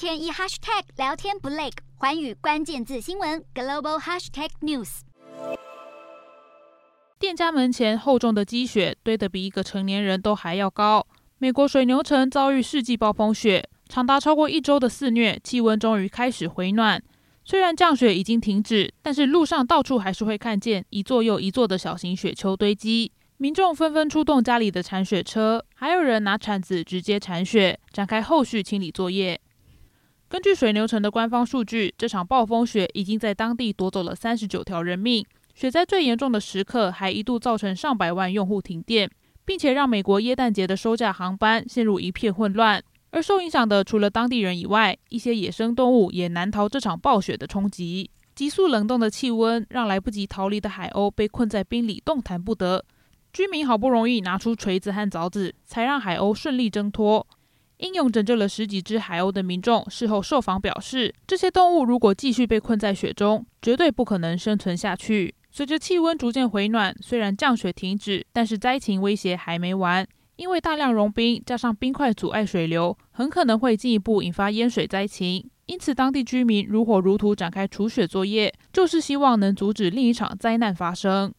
天一 hashtag 聊天不累，环宇关键字新闻 global hashtag news。店家门前厚重的积雪堆得比一个成年人都还要高。美国水牛城遭遇世纪暴风雪，长达超过一周的肆虐，气温终于开始回暖。虽然降雪已经停止，但是路上到处还是会看见一座又一座的小型雪丘堆积。民众纷纷出动家里的铲雪车，还有人拿铲子直接铲雪，展开后续清理作业。根据水牛城的官方数据，这场暴风雪已经在当地夺走了三十九条人命。雪灾最严重的时刻，还一度造成上百万用户停电，并且让美国耶诞节的收假航班陷入一片混乱。而受影响的除了当地人以外，一些野生动物也难逃这场暴雪的冲击。急速冷冻的气温让来不及逃离的海鸥被困在冰里，动弹不得。居民好不容易拿出锤子和凿子，才让海鸥顺利挣脱。英勇拯救了十几只海鸥的民众事后受访表示，这些动物如果继续被困在雪中，绝对不可能生存下去。随着气温逐渐回暖，虽然降雪停止，但是灾情威胁还没完。因为大量融冰加上冰块阻碍水流，很可能会进一步引发淹水灾情。因此，当地居民如火如荼展开除雪作业，就是希望能阻止另一场灾难发生。